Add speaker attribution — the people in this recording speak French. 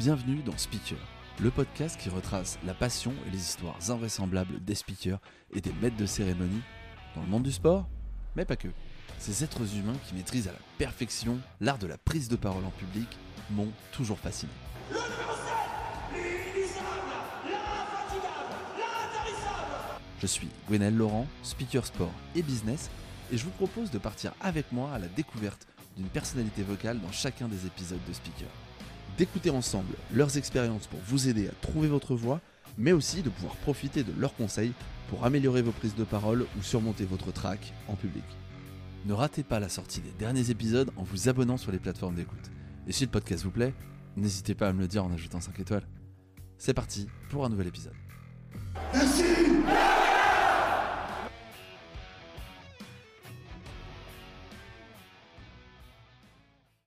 Speaker 1: Bienvenue dans Speaker, le podcast qui retrace la passion et les histoires invraisemblables des speakers et des maîtres de cérémonie dans le monde du sport, mais pas que. Ces êtres humains qui maîtrisent à la perfection l'art de la prise de parole en public m'ont toujours fasciné. Je suis Gwenel Laurent, speaker sport et business, et je vous propose de partir avec moi à la découverte d'une personnalité vocale dans chacun des épisodes de Speaker. D'écouter ensemble leurs expériences pour vous aider à trouver votre voix, mais aussi de pouvoir profiter de leurs conseils pour améliorer vos prises de parole ou surmonter votre trac en public. Ne ratez pas la sortie des derniers épisodes en vous abonnant sur les plateformes d'écoute. Et si le podcast vous plaît, n'hésitez pas à me le dire en ajoutant 5 étoiles. C'est parti pour un nouvel épisode.